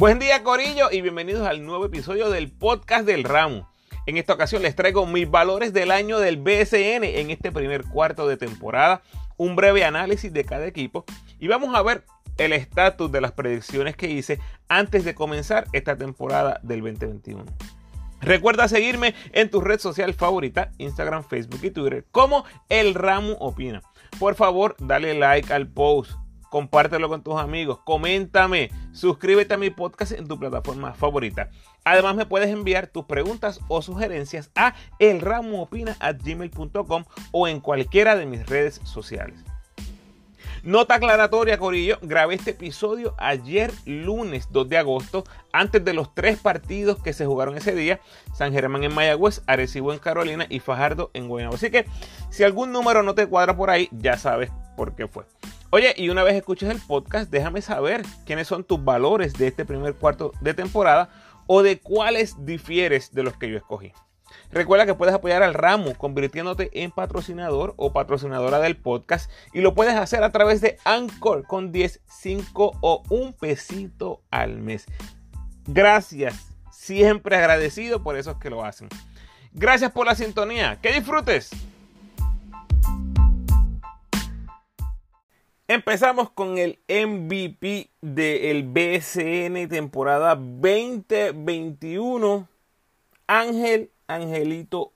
Buen día Corillo y bienvenidos al nuevo episodio del podcast del ramo. En esta ocasión les traigo mis valores del año del BSN en este primer cuarto de temporada, un breve análisis de cada equipo y vamos a ver el estatus de las predicciones que hice antes de comenzar esta temporada del 2021. Recuerda seguirme en tu red social favorita, Instagram, Facebook y Twitter, como El Ramo Opina. Por favor, dale like al post compártelo con tus amigos, coméntame, suscríbete a mi podcast en tu plataforma favorita. Además me puedes enviar tus preguntas o sugerencias a elramoopina.gmail.com o en cualquiera de mis redes sociales. Nota aclaratoria, Corillo. Grabé este episodio ayer lunes 2 de agosto, antes de los tres partidos que se jugaron ese día. San Germán en Mayagüez, Arecibo en Carolina y Fajardo en Guaynabo. Así que si algún número no te cuadra por ahí, ya sabes por qué fue. Oye, y una vez escuches el podcast, déjame saber quiénes son tus valores de este primer cuarto de temporada o de cuáles difieres de los que yo escogí. Recuerda que puedes apoyar al ramo convirtiéndote en patrocinador o patrocinadora del podcast y lo puedes hacer a través de Anchor con 10, 5 o un pesito al mes. Gracias, siempre agradecido por esos que lo hacen. Gracias por la sintonía, que disfrutes. Empezamos con el MVP del BSN temporada 2021, Ángel Angelito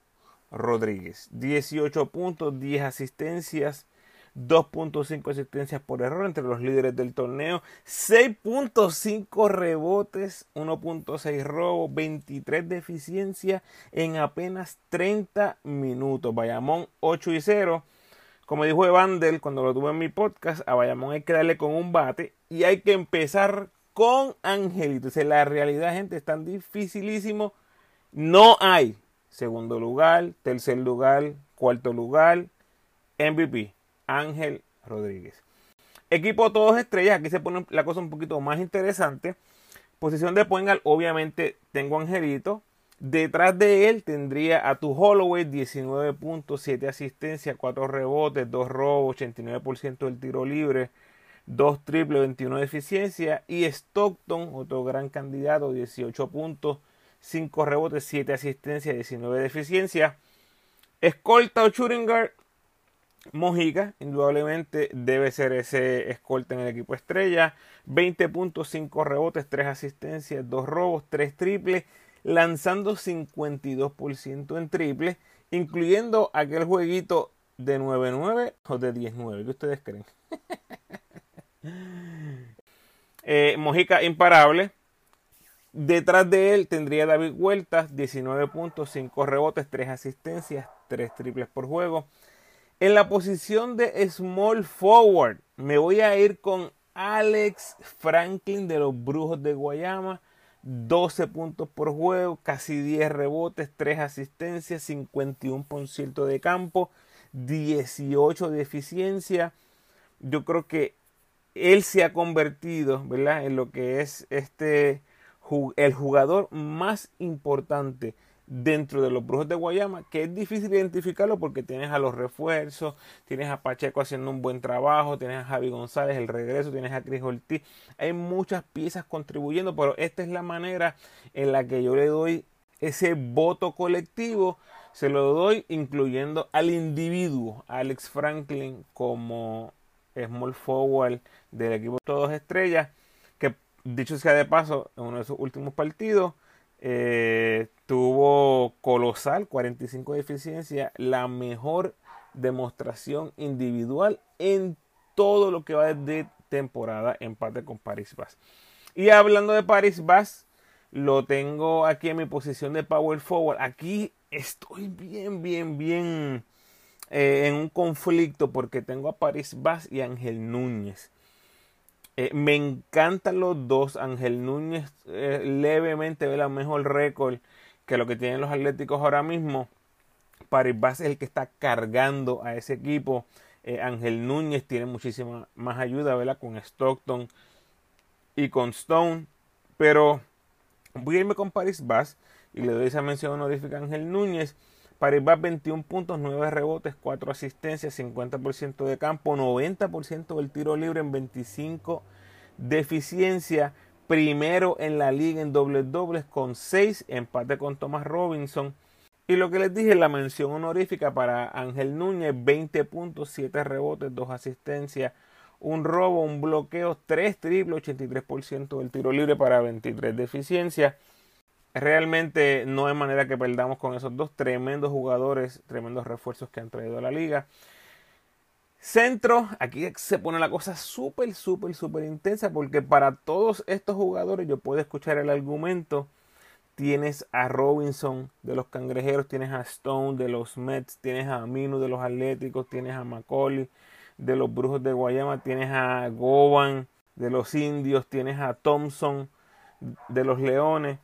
Rodríguez. 18 puntos, 10 asistencias, 2.5 asistencias por error entre los líderes del torneo, 6.5 rebotes, 1.6 robos, 23 de en apenas 30 minutos. Bayamón 8 y 0 como dijo Evander cuando lo tuve en mi podcast, a Bayamón hay que darle con un bate y hay que empezar con Angelito. O la realidad, gente, es tan dificilísimo. No hay segundo lugar, tercer lugar, cuarto lugar, MVP, Ángel Rodríguez. Equipo todos estrellas, aquí se pone la cosa un poquito más interesante. Posición de Poengal, obviamente tengo Angelito. Detrás de él tendría a tu Holloway 19.7 asistencia, 4 rebotes, 2 robos, 89% del tiro libre, 2 triple, 21 de eficiencia. Y Stockton, otro gran candidato, 18 puntos, 5 rebotes, 7 asistencias, 19 de eficiencia. Escolta o Schuringer, Mojica, indudablemente debe ser ese escolta en el equipo estrella. 20.5 rebotes, 3 asistencias, 2 robos, 3 triples lanzando 52% en triple, incluyendo aquel jueguito de 9-9 o de 10-9. ¿Qué ustedes creen? Eh, Mojica imparable. Detrás de él tendría David Huertas, 19.5 rebotes, 3 asistencias, 3 triples por juego. En la posición de small forward, me voy a ir con Alex Franklin de los Brujos de Guayama. 12 puntos por juego, casi 10 rebotes, 3 asistencias, 51% de campo, 18 de eficiencia. Yo creo que él se ha convertido, ¿verdad? En lo que es este el jugador más importante dentro de los Brujos de Guayama, que es difícil identificarlo porque tienes a los refuerzos, tienes a Pacheco haciendo un buen trabajo, tienes a Javi González, el regreso, tienes a Cris Ortiz, hay muchas piezas contribuyendo, pero esta es la manera en la que yo le doy ese voto colectivo, se lo doy incluyendo al individuo, Alex Franklin como small forward del equipo Todos Estrellas, que dicho sea de paso, en uno de sus últimos partidos, eh, tuvo colosal 45 de eficiencia, la mejor demostración individual en todo lo que va de temporada empate con Paris Bass. Y hablando de Paris Bass, lo tengo aquí en mi posición de power forward. Aquí estoy bien, bien, bien eh, en un conflicto porque tengo a Paris Bass y Ángel Núñez. Eh, me encantan los dos. Ángel Núñez eh, levemente ve la mejor récord que lo que tienen los Atléticos ahora mismo. Paribas es el que está cargando a ese equipo. Eh, Ángel Núñez tiene muchísima más ayuda, ¿verdad? Con Stockton y con Stone. Pero voy a irme con Paris Bass y le doy esa mención honorífica a Ángel Núñez. Paris Bass 21 puntos, 9 rebotes, 4 asistencias, 50% de campo, 90% del tiro libre en 25 de eficiencia. primero en la liga en dobles dobles con 6, empate con Thomas Robinson. Y lo que les dije, la mención honorífica para Ángel Núñez, 20 puntos, 7 rebotes, 2 asistencias, un robo, un bloqueo, 3 triples, 83% del tiro libre para 23 de eficiencia. Realmente no hay manera que perdamos con esos dos tremendos jugadores, tremendos refuerzos que han traído a la liga. Centro, aquí se pone la cosa súper, súper, súper intensa porque para todos estos jugadores yo puedo escuchar el argumento. Tienes a Robinson de los Cangrejeros, tienes a Stone de los Mets, tienes a Minu de los Atléticos, tienes a Macaulay de los Brujos de Guayama, tienes a Govan de los Indios, tienes a Thompson de los Leones.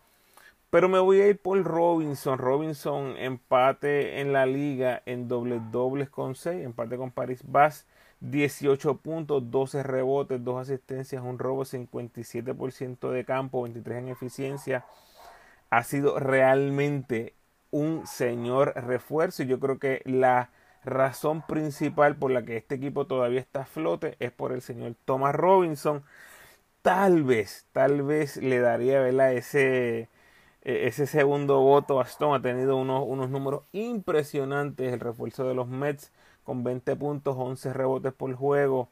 Pero me voy a ir por Robinson. Robinson empate en la liga en dobles dobles con 6. Empate con Paris Bass. 18 puntos, 12 rebotes, 2 asistencias, un robo, 57% de campo, 23 en eficiencia. Ha sido realmente un señor refuerzo y yo creo que la razón principal por la que este equipo todavía está a flote es por el señor Thomas Robinson. Tal vez, tal vez le daría ¿verdad? ese ese segundo voto, Aston ha tenido unos, unos números impresionantes. El refuerzo de los Mets con 20 puntos, 11 rebotes por juego,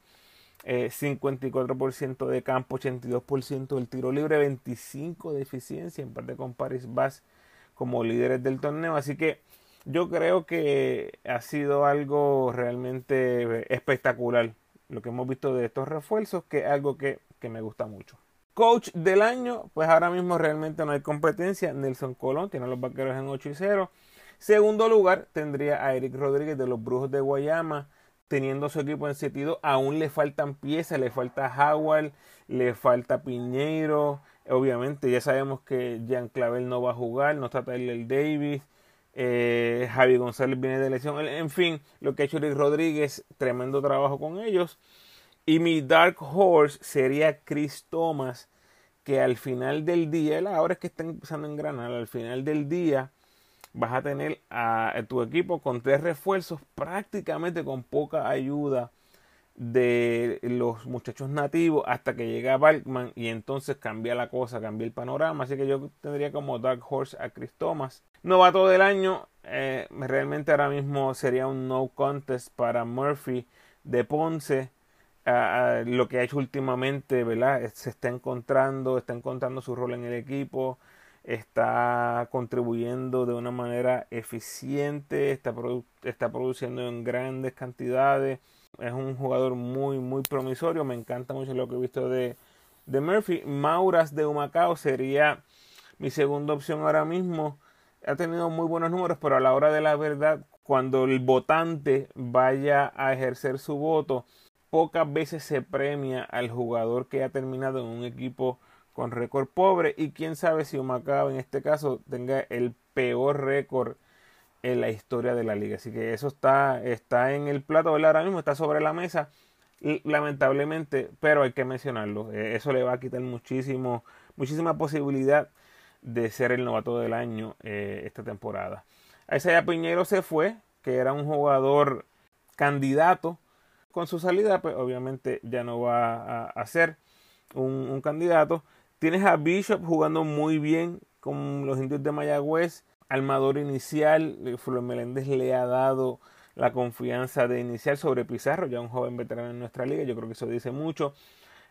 54% eh, de campo, 82% del tiro libre, 25 de eficiencia, en parte con Paris Bass como líderes del torneo. Así que yo creo que ha sido algo realmente espectacular lo que hemos visto de estos refuerzos, que es algo que me gusta mucho. Coach del año, pues ahora mismo realmente no hay competencia. Nelson Colón tiene a los vaqueros en 8 y 0. Segundo lugar tendría a Eric Rodríguez de los Brujos de Guayama, teniendo su equipo en sentido. Aún le faltan piezas, le falta Howard, le falta Piñeiro. Obviamente ya sabemos que Jean Clavel no va a jugar, no está Tyler Davis. Eh, Javi González viene de lesión. En fin, lo que ha hecho Eric Rodríguez, tremendo trabajo con ellos. Y mi Dark Horse sería Chris Thomas, que al final del día, ahora es que está empezando en Granada, al final del día vas a tener a, tu equipo con tres refuerzos, prácticamente con poca ayuda de los muchachos nativos hasta que llega Balkman y entonces cambia la cosa, cambia el panorama. Así que yo tendría como Dark Horse a Chris Thomas. Novato del año, eh, realmente ahora mismo sería un no contest para Murphy de Ponce lo que ha hecho últimamente, ¿verdad? Se está encontrando, está encontrando su rol en el equipo, está contribuyendo de una manera eficiente, está, produciendo en grandes cantidades. Es un jugador muy, muy promisorio. Me encanta mucho lo que he visto de, de Murphy. Mauras de Humacao sería mi segunda opción ahora mismo. Ha tenido muy buenos números, pero a la hora de la verdad, cuando el votante vaya a ejercer su voto, pocas veces se premia al jugador que ha terminado en un equipo con récord pobre y quién sabe si Humacao en este caso tenga el peor récord en la historia de la liga. Así que eso está, está en el plato, ahora mismo está sobre la mesa. lamentablemente, pero hay que mencionarlo. Eh, eso le va a quitar muchísimo, muchísima posibilidad de ser el novato del año eh, esta temporada. Isaiah Piñero se fue, que era un jugador candidato con su salida, pues obviamente ya no va a, ser un, candidato. Tienes a Bishop jugando muy bien con los indios de Mayagüez. Armador inicial, eh, Flor Meléndez le ha dado la confianza de iniciar sobre Pizarro, ya un joven veterano en nuestra liga, yo creo que eso dice mucho.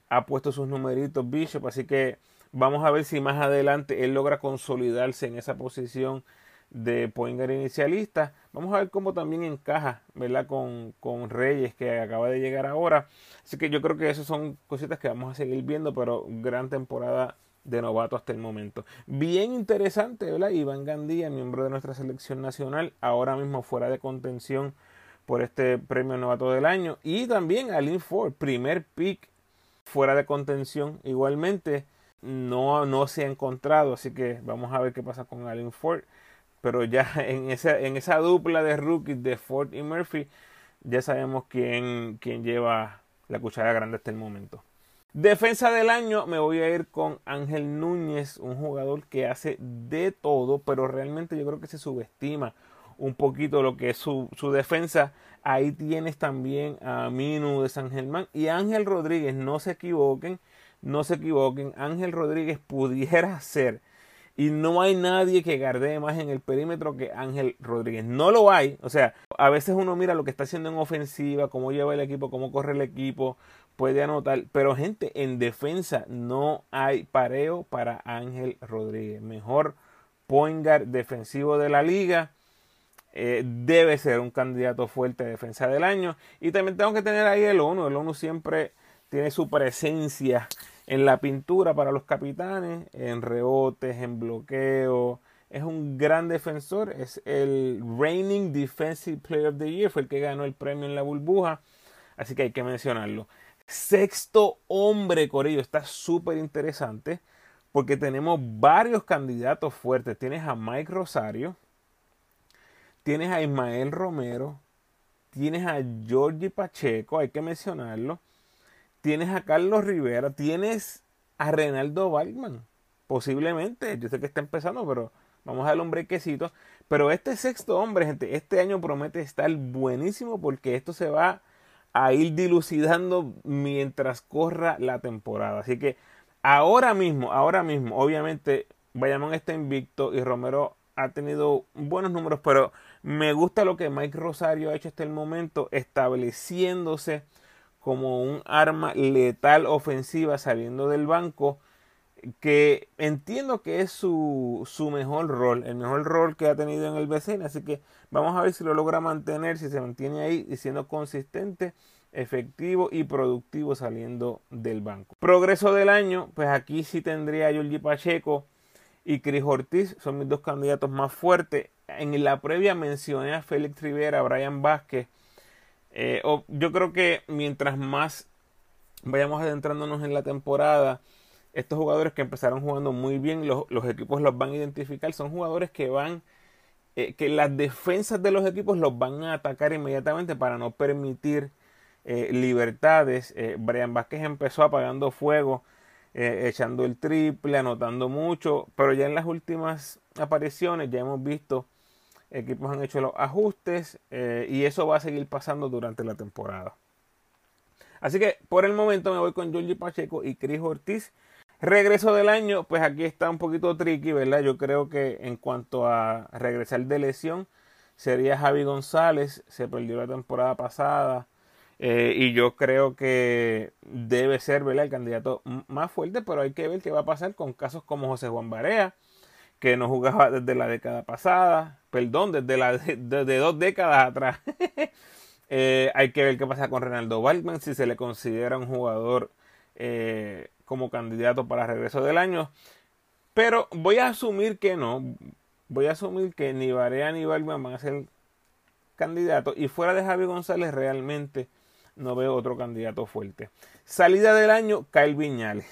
Ha puesto sus numeritos Bishop, así que vamos a ver si más adelante él logra consolidarse en esa posición de Poingar inicialista. Vamos a ver cómo también encaja, ¿verdad? Con, con, Reyes que acaba de llegar ahora. Así que yo creo que esas son cositas que vamos a seguir viendo, pero gran temporada de novato hasta el momento. Bien interesante, ¿verdad? Iván Gandía, miembro de nuestra selección nacional, ahora mismo fuera de contención por este premio novato del año. Y también Alin Ford, primer pick fuera de contención igualmente. No, no se ha encontrado, así que vamos a ver qué pasa con Alin Ford pero ya en esa, en esa dupla de rookies de Ford y Murphy, ya sabemos quién, quién lleva la cuchara grande hasta el momento. Defensa del año, me voy a ir con Ángel Núñez, un jugador que hace de todo, pero realmente yo creo que se subestima un poquito lo que es su, su defensa. Ahí tienes también a Minu de San Germán y Ángel Rodríguez, no se equivoquen, no se equivoquen, Ángel Rodríguez pudiera ser y no hay nadie que gardee más en el perímetro que Ángel Rodríguez. No lo hay. O sea, a veces uno mira lo que está haciendo en ofensiva, cómo lleva el equipo, cómo corre el equipo, puede anotar. Pero gente, en defensa no hay pareo para Ángel Rodríguez. Mejor point guard defensivo de la liga. Eh, debe ser un candidato fuerte de defensa del año. Y también tengo que tener ahí el ONU. El ONU siempre tiene su presencia en la pintura para los capitanes, en rebotes, en bloqueo. Es un gran defensor, es el reigning defensive player of the year, fue el que ganó el premio en la burbuja, así que hay que mencionarlo. Sexto hombre, Corillo, está súper interesante porque tenemos varios candidatos fuertes. Tienes a Mike Rosario, tienes a Ismael Romero, tienes a Georgie Pacheco, hay que mencionarlo tienes a Carlos Rivera, tienes a Renaldo Waldman, posiblemente, yo sé que está empezando, pero vamos a darle un brequecito. Pero este sexto hombre, gente, este año promete estar buenísimo porque esto se va a ir dilucidando mientras corra la temporada. Así que ahora mismo, ahora mismo, obviamente, Bayamón está invicto y Romero ha tenido buenos números, pero me gusta lo que Mike Rosario ha hecho hasta el momento, estableciéndose como un arma letal ofensiva saliendo del banco que entiendo que es su, su, mejor rol, el mejor rol que ha tenido en el BCN, así que vamos a ver si lo logra mantener, si se mantiene ahí y siendo consistente, efectivo y productivo saliendo del banco. Progreso del año, pues aquí sí tendría a Giorgi Pacheco y Cris Ortiz, son mis dos candidatos más fuertes. En la previa mencioné a Félix Rivera, Brian Vázquez, eh, yo creo que mientras más vayamos adentrándonos en la temporada, estos jugadores que empezaron jugando muy bien, los, equipos los van a identificar, son jugadores que van, eh, que las defensas de los equipos los van a atacar inmediatamente para no permitir eh, libertades. Brian Vázquez empezó apagando fuego, echando el triple, anotando mucho, pero ya en las últimas apariciones ya hemos visto equipos han hecho los ajustes eh, y eso va a seguir pasando durante la temporada. Así que por el momento me voy con Georgie Pacheco y Chris Ortiz. Regreso del año, pues aquí está un poquito tricky, ¿verdad? Yo creo que en cuanto a regresar de lesión, sería Javi González, se perdió la temporada pasada. Eh, y yo creo que debe ser ¿verdad? el candidato más fuerte, pero hay que ver qué va a pasar con casos como José Juan Barea, que no jugaba desde la década pasada, perdón, desde, la, dos décadas atrás. Eh, hay que ver qué pasa con Renaldo Waldman, si se le considera un jugador eh, como candidato para regreso del año. Pero voy a asumir que no. Voy a asumir que ni Barea ni Waldman van a ser candidatos. Y fuera de Javi González, realmente no veo otro candidato fuerte. Salida del año, Kyle Viñales.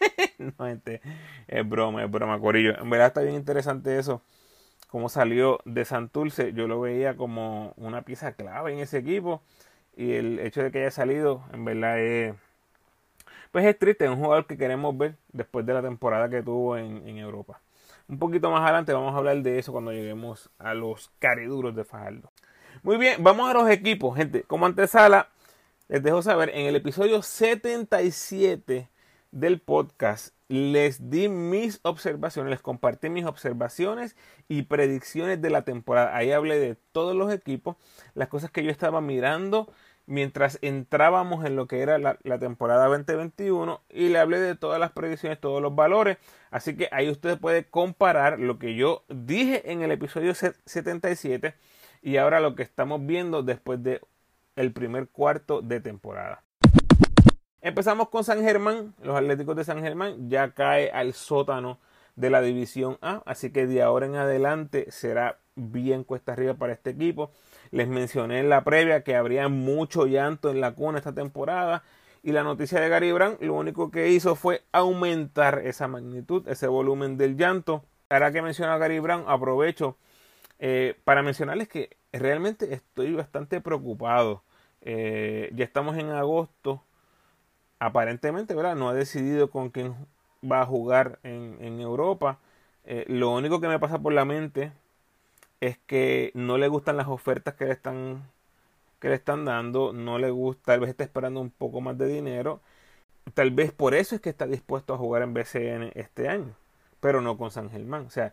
no, gente, es broma, es broma, Corillo. En verdad está bien interesante eso. Cómo salió de Santurce. Yo lo veía como una pieza clave en ese equipo. Y el hecho de que haya salido, en verdad es. Pues es triste, es un jugador que queremos ver después de la temporada que tuvo en, Europa. Un poquito más adelante vamos a hablar de eso cuando lleguemos a los cariduros de Fajardo. Muy bien, vamos a los equipos, gente. Como antesala, les dejo saber en el episodio 77 del podcast les di mis observaciones, les compartí mis observaciones y predicciones de la temporada. Ahí hablé de todos los equipos, las cosas que yo estaba mirando mientras entrábamos en lo que era la, temporada 2021 y le hablé de todas las predicciones, todos los valores. Así que ahí usted puede comparar lo que yo dije en el episodio 77 y ahora lo que estamos viendo después de el primer cuarto de temporada. Empezamos con San Germán. Los Atléticos de San Germán ya cae al sótano de la División A. Así que de ahora en adelante será bien cuesta arriba para este equipo. Les mencioné en la previa que habría mucho llanto en la cuna esta temporada. Y la noticia de Gary Brown lo único que hizo fue aumentar esa magnitud, ese volumen del llanto. Ahora que menciona a Gary Brown, aprovecho eh, para mencionarles que realmente estoy bastante preocupado. Eh, ya estamos en agosto aparentemente, ¿verdad? No ha decidido con quién va a jugar en, Europa. Eh, lo único que me pasa por la mente es que no le gustan las ofertas que le están que le están dando, no le gusta, tal vez está esperando un poco más de dinero, tal vez por eso es que está dispuesto a jugar en BCN este año, pero no con San Germán. O sea,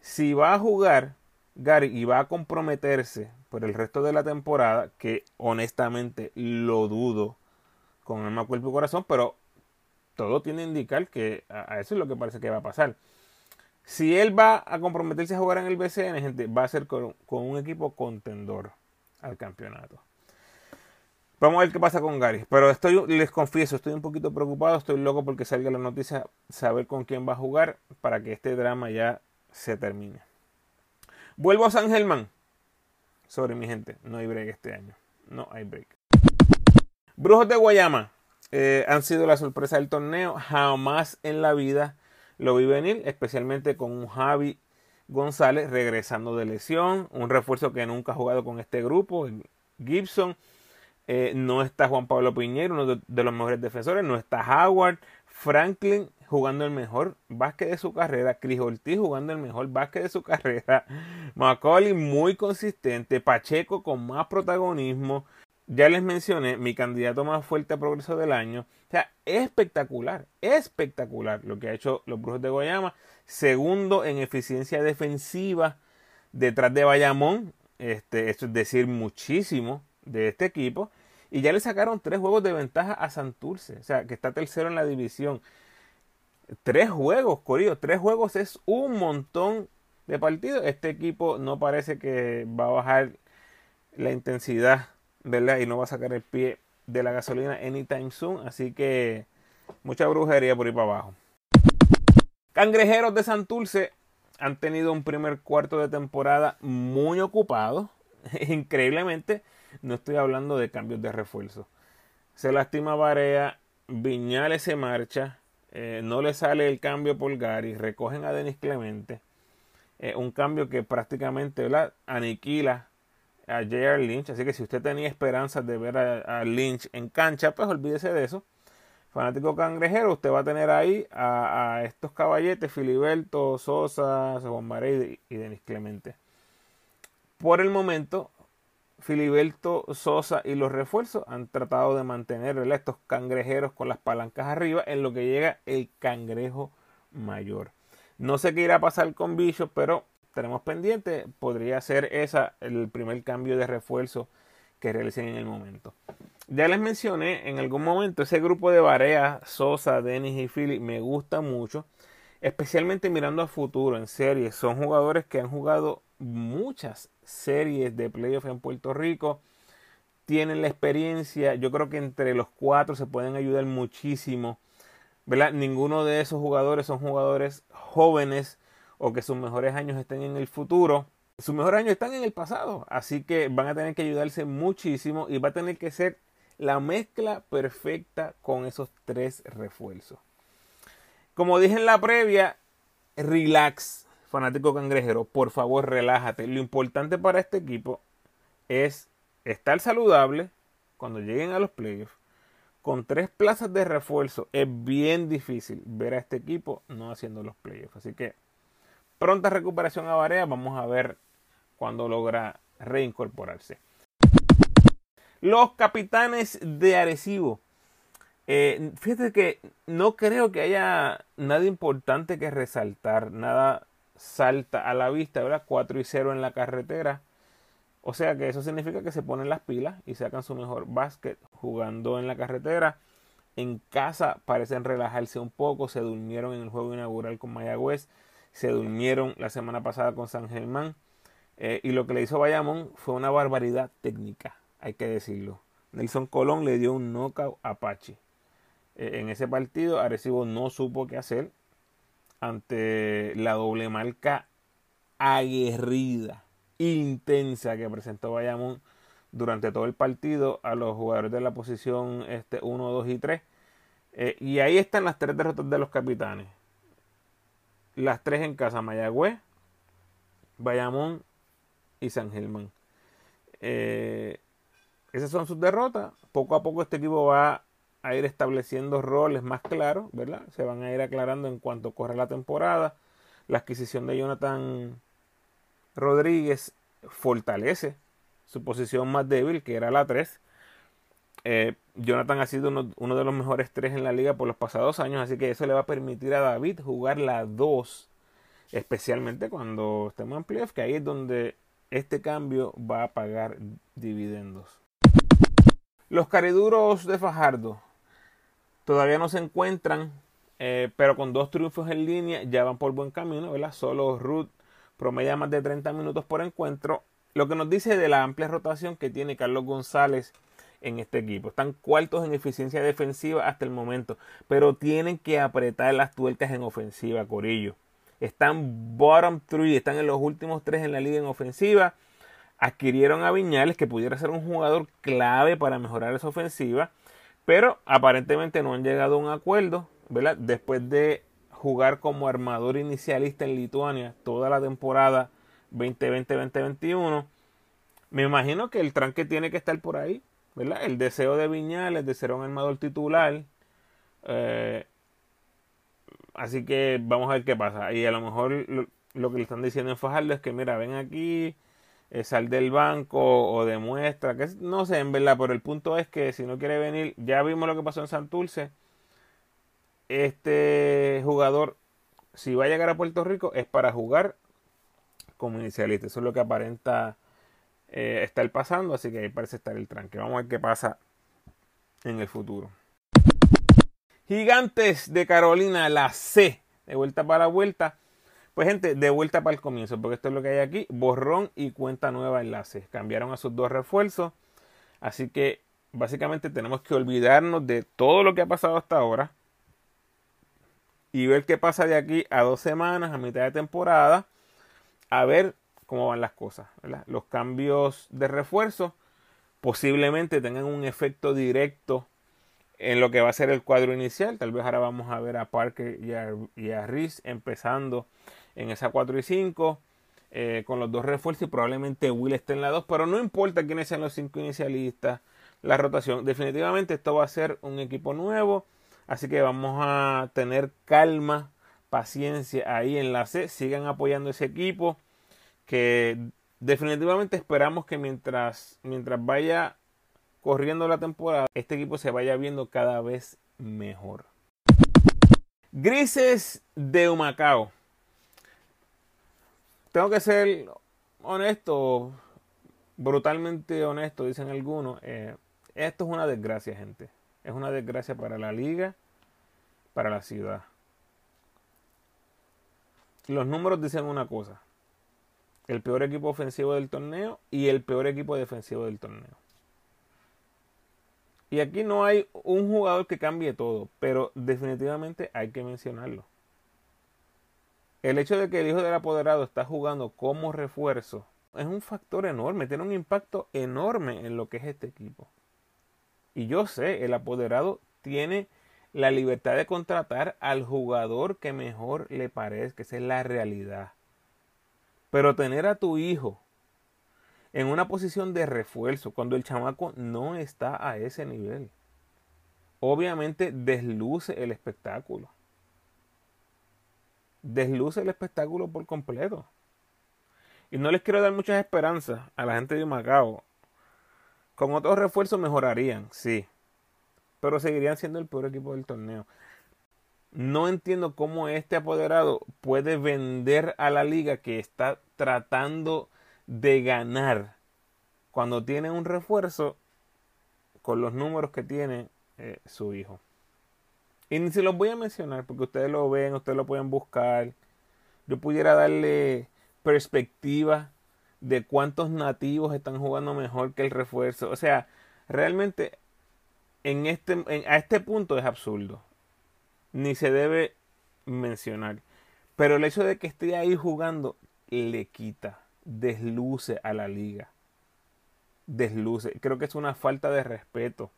si va a jugar Gary y va a comprometerse por el resto de la temporada, que honestamente lo dudo con alma, cuerpo y corazón, pero todo tiene que indicar que a eso es lo que parece que va a pasar. Si él va a comprometerse a jugar en el BCN, gente, va a ser con, un equipo contendor al campeonato. Vamos a ver qué pasa con Gary. Pero estoy, les confieso, estoy un poquito preocupado. Estoy loco porque salga la noticia, saber con quién va a jugar para que este drama ya se termine. Vuelvo a San Germán. Sobre mi gente, no hay break este año. No hay break. Brujos de Guayama eh, han sido la sorpresa del torneo. Jamás en la vida lo vi venir, especialmente con un Javi González regresando de lesión, un refuerzo que nunca ha jugado con este grupo, Gibson. Eh, no está Juan Pablo Piñero, uno de, los mejores defensores, no está Howard, Franklin jugando el mejor básquet de su carrera, Chris Ortiz jugando el mejor básquet de su carrera, Macaulay muy consistente, Pacheco con más protagonismo, ya les mencioné mi candidato más fuerte a progreso del año. O sea, espectacular, espectacular lo que ha hecho los Brujos de Guayama. Segundo en eficiencia defensiva detrás de Bayamón. Este, esto es decir muchísimo de este equipo. Y ya le sacaron tres juegos de ventaja a Santurce. O sea, que está tercero en la división. Tres juegos, Corillo. Tres juegos es un montón de partidos. Este equipo no parece que va a bajar la intensidad ¿verdad? Y no va a sacar el pie de la gasolina anytime soon. Así que mucha brujería por ahí para abajo. Cangrejeros de Santurce han tenido un primer cuarto de temporada muy ocupado. Increíblemente, no estoy hablando de cambios de refuerzo. Se lastima Barea, Viñales se marcha, eh, no le sale el cambio por Gary, recogen a Denis Clemente. Eh, un cambio que prácticamente ¿verdad? aniquila a J.R. Lynch. Así que si usted tenía esperanzas de ver a, Lynch en cancha, pues olvídese de eso. Fanático cangrejero, usted va a tener ahí a, estos caballetes, Filiberto, Sosa, Juan Marey y Denis Clemente. Por el momento, Filiberto, Sosa y los refuerzos han tratado de mantener estos cangrejeros con las palancas arriba en lo que llega el cangrejo mayor. No sé qué irá a pasar con Bicho, pero tenemos pendiente, podría ser esa el primer cambio de refuerzo que realicen en el momento. Ya les mencioné en algún momento ese grupo de Barea, Sosa, Denis y Philly me gusta mucho, especialmente mirando a futuro en series. Son jugadores que han jugado muchas series de playoff en Puerto Rico, tienen la experiencia. Yo creo que entre los cuatro se pueden ayudar muchísimo. ¿verdad? Ninguno de esos jugadores son jugadores jóvenes o que sus mejores años estén en el futuro. Sus mejores años están en el pasado, así que van a tener que ayudarse muchísimo y va a tener que ser la mezcla perfecta con esos tres refuerzos. Como dije en la previa, relax, fanático cangrejero, por favor relájate. Lo importante para este equipo es estar saludable cuando lleguen a los playoffs. Con tres plazas de refuerzo es bien difícil ver a este equipo no haciendo los playoffs. Así que Pronta recuperación a Barea, vamos a ver cuando logra reincorporarse. Los capitanes de Arecibo. Eh, fíjate que no creo que haya nada importante que resaltar, nada salta a la vista, ¿verdad? 4 y 0 en la carretera. O sea que eso significa que se ponen las pilas y sacan su mejor básquet jugando en la carretera. En casa parecen relajarse un poco, se durmieron en el juego inaugural con Mayagüez se durmieron la semana pasada con San Germán. Eh, y lo que le hizo Bayamón fue una barbaridad técnica, hay que decirlo. Nelson Colón le dio un knockout a Apache. Eh, en ese partido, Arecibo no supo qué hacer ante la doble marca aguerrida, intensa que presentó Bayamón durante todo el partido a los jugadores de la posición este, 1, 2 y 3. Eh, y ahí están las tres derrotas de los capitanes las tres en casa, Mayagüez, Bayamón y San Germán. Eh, esas son sus derrotas. Poco a poco este equipo va a ir estableciendo roles más claros, ¿verdad? Se van a ir aclarando en cuanto corre la temporada. La adquisición de Jonathan Rodríguez fortalece su posición más débil, que era la 3. Eh, Jonathan ha sido uno, de los mejores tres en la liga por los pasados años, así que eso le va a permitir a David jugar la 2, especialmente cuando estemos en playoff, que ahí es donde este cambio va a pagar dividendos. Los cariduros de Fajardo todavía no se encuentran, eh, pero con dos triunfos en línea ya van por buen camino, ¿verdad? Solo Ruth promedia más de 30 minutos por encuentro, lo que nos dice de la amplia rotación que tiene Carlos González en este equipo. Están cuartos en eficiencia defensiva hasta el momento, pero tienen que apretar las tuercas en ofensiva, Corillo. Están bottom three, están en los últimos tres en la liga en ofensiva. Adquirieron a Viñales, que pudiera ser un jugador clave para mejorar esa ofensiva, pero aparentemente no han llegado a un acuerdo, ¿verdad? Después de jugar como armador inicialista en Lituania toda la temporada 2020-2021. Me imagino que el tranque tiene que estar por ahí, ¿verdad? El deseo de Viñales de ser un armador titular. Eh, así que vamos a ver qué pasa. Y a lo mejor lo, que le están diciendo en Fajardo es que, mira, ven aquí, eh, sal del banco o demuestra, que no sé, en verdad, pero el punto es que si no quiere venir, ya vimos lo que pasó en Santurce este jugador, si va a llegar a Puerto Rico, es para jugar como inicialista. Eso es lo que aparenta eh, estar pasando, así que ahí parece estar el tranque. Vamos a ver qué pasa en el futuro. Gigantes de Carolina, la C, de vuelta para la vuelta. Pues gente, de vuelta para el comienzo, porque esto es lo que hay aquí, borrón y cuenta nueva enlace. Cambiaron a sus dos refuerzos, así que básicamente tenemos que olvidarnos de todo lo que ha pasado hasta ahora y ver qué pasa de aquí a dos semanas, a mitad de temporada, a ver cómo van las cosas. Los cambios de refuerzo posiblemente tengan un efecto directo en lo que va a ser el cuadro inicial. Tal vez ahora vamos a ver a Parker y a, y empezando en esa 4 y 5 eh, con los dos refuerzos y probablemente Will esté en la 2, pero no importa quiénes sean los cinco inicialistas, la rotación. Definitivamente esto va a ser un equipo nuevo Así que vamos a tener calma, paciencia ahí en la C. Sigan apoyando ese equipo. Que definitivamente esperamos que mientras, mientras vaya corriendo la temporada, este equipo se vaya viendo cada vez mejor. Grises de Humacao. Tengo que ser honesto, brutalmente honesto, dicen algunos. Eh, esto es una desgracia, gente. Es una desgracia para la liga, para la ciudad. Los números dicen una cosa. El peor equipo ofensivo del torneo y el peor equipo defensivo del torneo. Y aquí no hay un jugador que cambie todo, pero definitivamente hay que mencionarlo. El hecho de que el hijo del apoderado está jugando como refuerzo es un factor enorme, tiene un impacto enorme en lo que es este equipo. Y yo sé, el apoderado tiene la libertad de contratar al jugador que mejor le parezca, esa es la realidad. Pero tener a tu hijo en una posición de refuerzo cuando el chamaco no está a ese nivel, obviamente desluce el espectáculo. Desluce el espectáculo por completo. Y no les quiero dar muchas esperanzas a la gente de Macao con otros refuerzos mejorarían, sí. Pero seguirían siendo el peor equipo del torneo. No entiendo cómo este apoderado puede vender a la liga que está tratando de ganar cuando tiene un refuerzo con los números que tiene eh, su hijo. Y ni se los voy a mencionar porque ustedes lo ven, ustedes lo pueden buscar. Yo pudiera darle perspectiva de cuántos nativos están jugando mejor que el refuerzo. O sea, realmente en este, a este punto es absurdo. Ni se debe mencionar. Pero el hecho de que esté ahí jugando le quita, desluce a la liga. Desluce. Creo que es una falta de respeto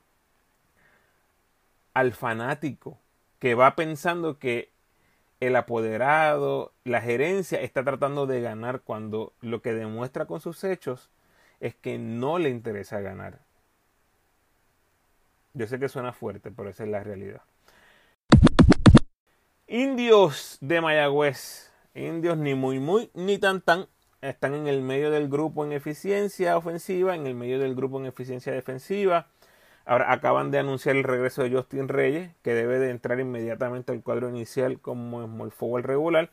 al fanático que va pensando que el apoderado, la gerencia está tratando de ganar cuando lo que demuestra con sus hechos es que no le interesa ganar. Yo sé que suena fuerte, pero esa es la realidad. Indios de Mayagüez. Indios ni muy muy ni tan tan. Están en el medio del grupo en eficiencia ofensiva, en el medio del grupo en eficiencia defensiva. Ahora acaban de anunciar el regreso de Justin Reyes, que debe de entrar inmediatamente al cuadro inicial como small forward regular.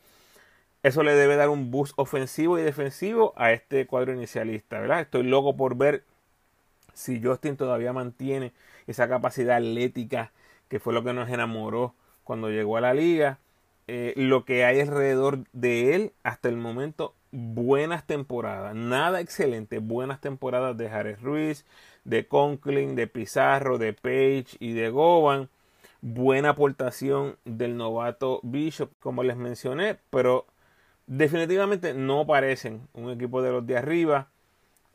Eso le debe dar un boost ofensivo y defensivo a este cuadro inicialista, ¿verdad? Estoy loco por ver si Justin todavía mantiene esa capacidad atlética que fue lo que nos enamoró cuando llegó a la liga. Eh, lo que hay alrededor de él hasta el momento, buenas temporadas, nada excelente, buenas temporadas de Jared Ruiz, de Conklin, de Pizarro, de Page y de Govan. Buena aportación del novato Bishop, como les mencioné, pero definitivamente no parecen un equipo de los de arriba.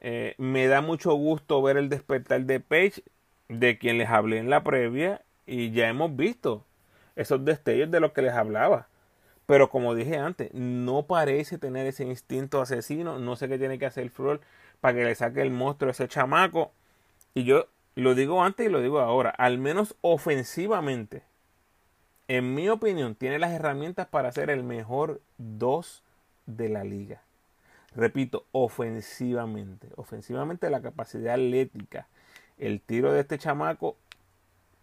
Eh, me da mucho gusto ver el despertar de Page, de quien les hablé en la previa, y ya hemos visto esos destellos de los que les hablaba. Pero como dije antes, no parece tener ese instinto asesino. No sé qué tiene que hacer Flor para que le saque el monstruo a ese chamaco. Y yo lo digo antes y lo digo ahora. Al menos ofensivamente, en mi opinión, tiene las herramientas para ser el mejor 2 de la liga. Repito, ofensivamente. Ofensivamente la capacidad atlética. El tiro de este chamaco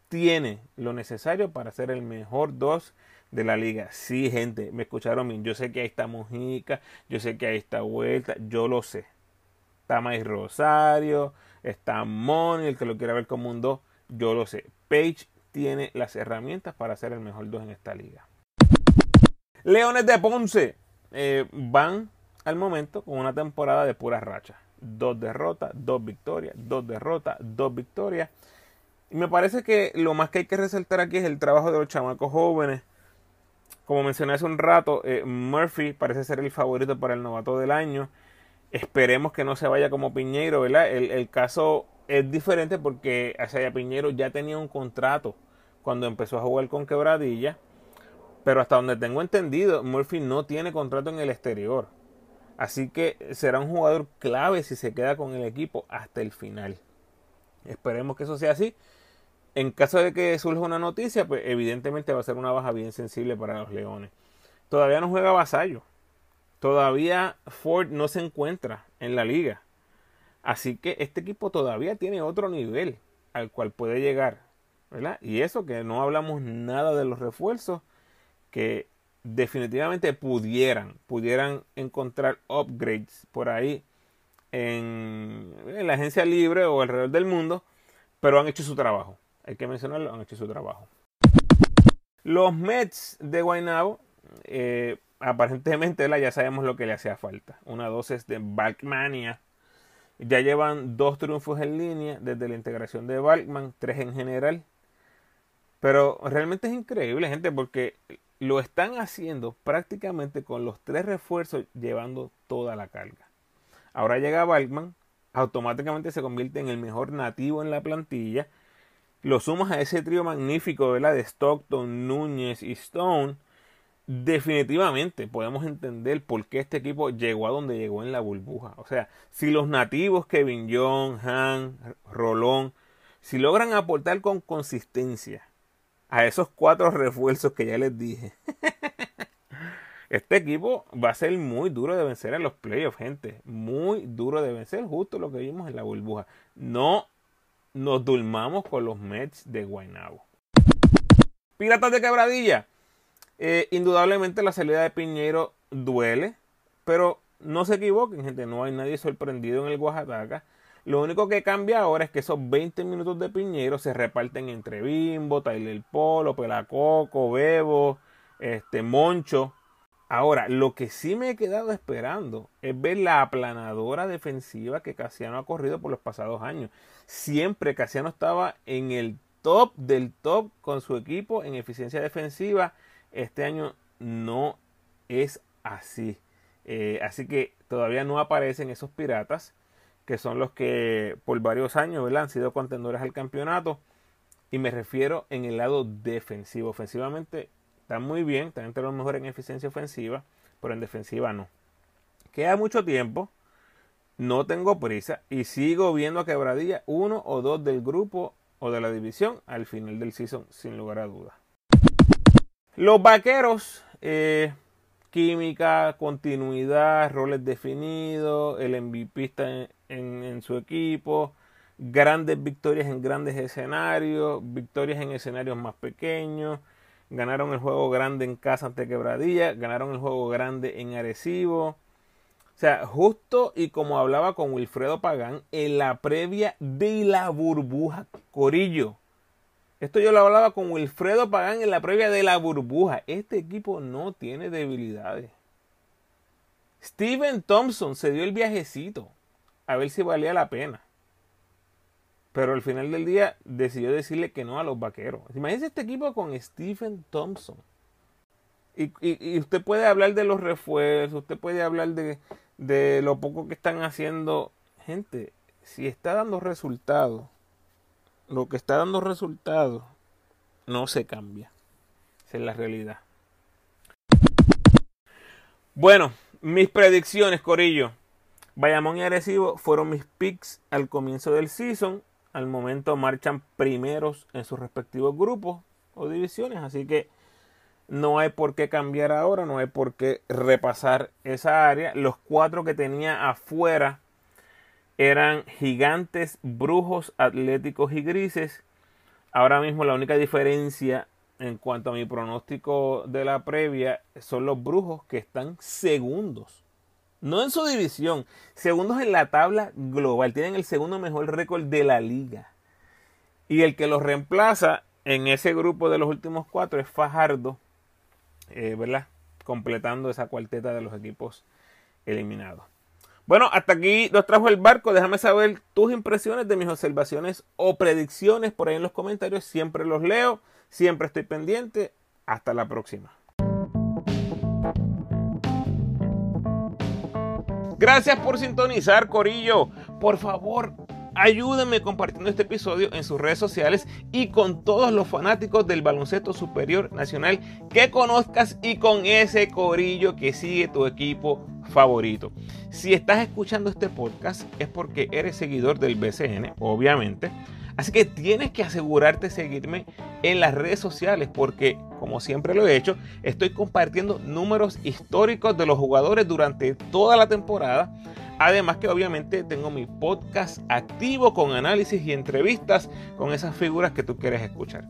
tiene lo necesario para ser el mejor 2 de la liga. Sí, gente, me escucharon bien. Yo sé que ahí está Mojica, yo sé que ahí está Vuelta, yo lo sé. Está Mais Rosario, está Moni, el que lo quiera ver como un 2, yo lo sé. Page tiene las herramientas para ser el mejor 2 en esta liga. Leones de Ponce eh, van al momento con una temporada de puras rachas. Dos derrotas, dos victorias, dos derrotas, dos victorias. Me parece que lo más que hay que resaltar aquí es el trabajo de los chamacos jóvenes. Como mencioné hace un rato, eh, Murphy parece ser el favorito para el novato del año. Esperemos que no se vaya como Piñeiro, ¿verdad? El, caso es diferente porque Asaya Piñeiro ya tenía un contrato cuando empezó a jugar con Quebradilla. Pero hasta donde tengo entendido, Murphy no tiene contrato en el exterior. Así que será un jugador clave si se queda con el equipo hasta el final. Esperemos que eso sea así. En caso de que surja una noticia, pues evidentemente va a ser una baja bien sensible para los Leones. Todavía no juega Vasallo. Todavía Ford no se encuentra en la liga. Así que este equipo todavía tiene otro nivel al cual puede llegar. ¿verdad? Y eso que no hablamos nada de los refuerzos que definitivamente pudieran, pudieran encontrar upgrades por ahí en, en la agencia libre o alrededor del mundo, pero han hecho su trabajo hay que mencionarlo, han hecho su trabajo. Los Mets de Guaynabo, eh, aparentemente ya sabemos lo que le hacía falta. Una dosis de Balkmania. Ya llevan dos triunfos en línea desde la integración de Balkman, tres en general. Pero realmente es increíble, gente, porque lo están haciendo prácticamente con los tres refuerzos llevando toda la carga. Ahora llega Balkman, automáticamente se convierte en el mejor nativo en la plantilla lo sumas a ese trío magnífico ¿verdad? de Stockton, Núñez y Stone, definitivamente podemos entender por qué este equipo llegó a donde llegó en la burbuja. O sea, si los nativos Kevin John, Han, Rolón, si logran aportar con consistencia a esos cuatro refuerzos que ya les dije, este equipo va a ser muy duro de vencer en los playoffs, gente. Muy duro de vencer, justo lo que vimos en la burbuja. No nos durmamos con los Mets de Guaynabo. Piratas de Quebradilla. Eh, indudablemente la salida de Piñero duele, pero no se equivoquen, gente, no hay nadie sorprendido en el Oaxaca. Lo único que cambia ahora es que esos 20 minutos de Piñero se reparten entre Bimbo, Tyler Polo, Pelacoco, Bebo, este, Moncho. Ahora, lo que sí me he quedado esperando es ver la aplanadora defensiva que Casiano ha corrido por los pasados años. Siempre Casiano estaba en el top del top con su equipo en eficiencia defensiva. Este año no es así. Eh, así que todavía no aparecen esos piratas que son los que por varios años han sido contendores al campeonato. Y me refiero en el lado defensivo. Ofensivamente están muy bien, están entre los mejores en eficiencia ofensiva, pero en defensiva no. Queda mucho tiempo, no tengo prisa y sigo viendo a Quebradilla uno o dos del grupo o de la división al final del season, sin lugar a dudas. Los vaqueros, eh, química, continuidad, roles definidos, el MVP está en, su equipo, grandes victorias en grandes escenarios, victorias en escenarios más pequeños, ganaron el juego grande en casa ante Quebradilla, ganaron el juego grande en Arecibo. O sea, justo y como hablaba con Wilfredo Pagán en la previa de la burbuja, Corillo. Esto yo lo hablaba con Wilfredo Pagán en la previa de la burbuja. Este equipo no tiene debilidades. Steven Thompson se dio el viajecito a ver si valía la pena. Pero al final del día decidió decirle que no a los vaqueros. Imagínense este equipo con Stephen Thompson. Y, usted puede hablar de los refuerzos, usted puede hablar de, de lo poco que están haciendo. Gente, si está dando resultados, lo que está dando resultados no se cambia. Esa es la realidad. Bueno, mis predicciones, Corillo. Bayamón y Arecibo fueron mis picks al comienzo del season. Al momento marchan primeros en sus respectivos grupos o divisiones. Así que no hay por qué cambiar ahora, no hay por qué repasar esa área. Los cuatro que tenía afuera eran gigantes, brujos, atléticos y grises. Ahora mismo la única diferencia en cuanto a mi pronóstico de la previa, son los brujos que están segundos. No en su división, segundos en la tabla global. Tienen el segundo mejor récord de la liga. Y el que los reemplaza en ese grupo de los últimos cuatro es Fajardo, eh, ¿verdad? Completando esa cuarteta de los equipos eliminados. Bueno, hasta aquí nos trajo el barco. Déjame saber tus impresiones de mis observaciones o predicciones por ahí en los comentarios. Siempre los leo. Siempre estoy pendiente. Hasta la próxima. Gracias por sintonizar, Corillo. Por favor, ayúdenme compartiendo este episodio en sus redes sociales y con todos los fanáticos del baloncesto superior nacional que conozcas y con ese corillo que sigue tu equipo favorito. Si estás escuchando este podcast es porque eres seguidor del BCN, obviamente. Así que tienes que asegurarte de seguirme en las redes sociales porque, como siempre lo he hecho, estoy compartiendo números históricos de los jugadores durante toda la temporada. Además que obviamente tengo mi podcast activo con análisis y entrevistas con esas figuras que tú quieres escuchar.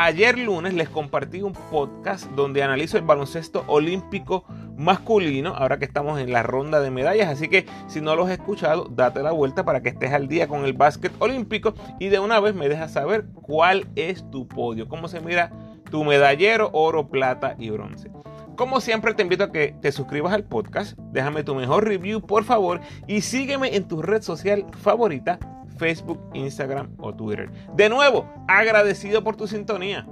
Ayer lunes les compartí un podcast donde analizo el baloncesto olímpico masculino, ahora que estamos en la ronda de medallas, así que si no los has escuchado, date la vuelta para que estés al día con el básquet olímpico y de una vez me dejas saber cuál es tu podio, cómo se mira tu medallero, oro, plata y bronce. Como siempre te invito a que te suscribas al podcast, déjame tu mejor review por favor y sígueme en tu red social favorita Facebook, Instagram o Twitter. De nuevo, agradecido por tu sintonía.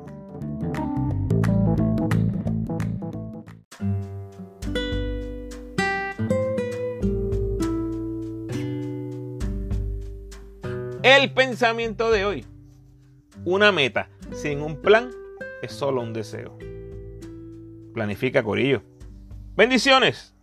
El pensamiento de hoy. Una meta sin un plan es solo un deseo. Planifica, Corillo. Bendiciones.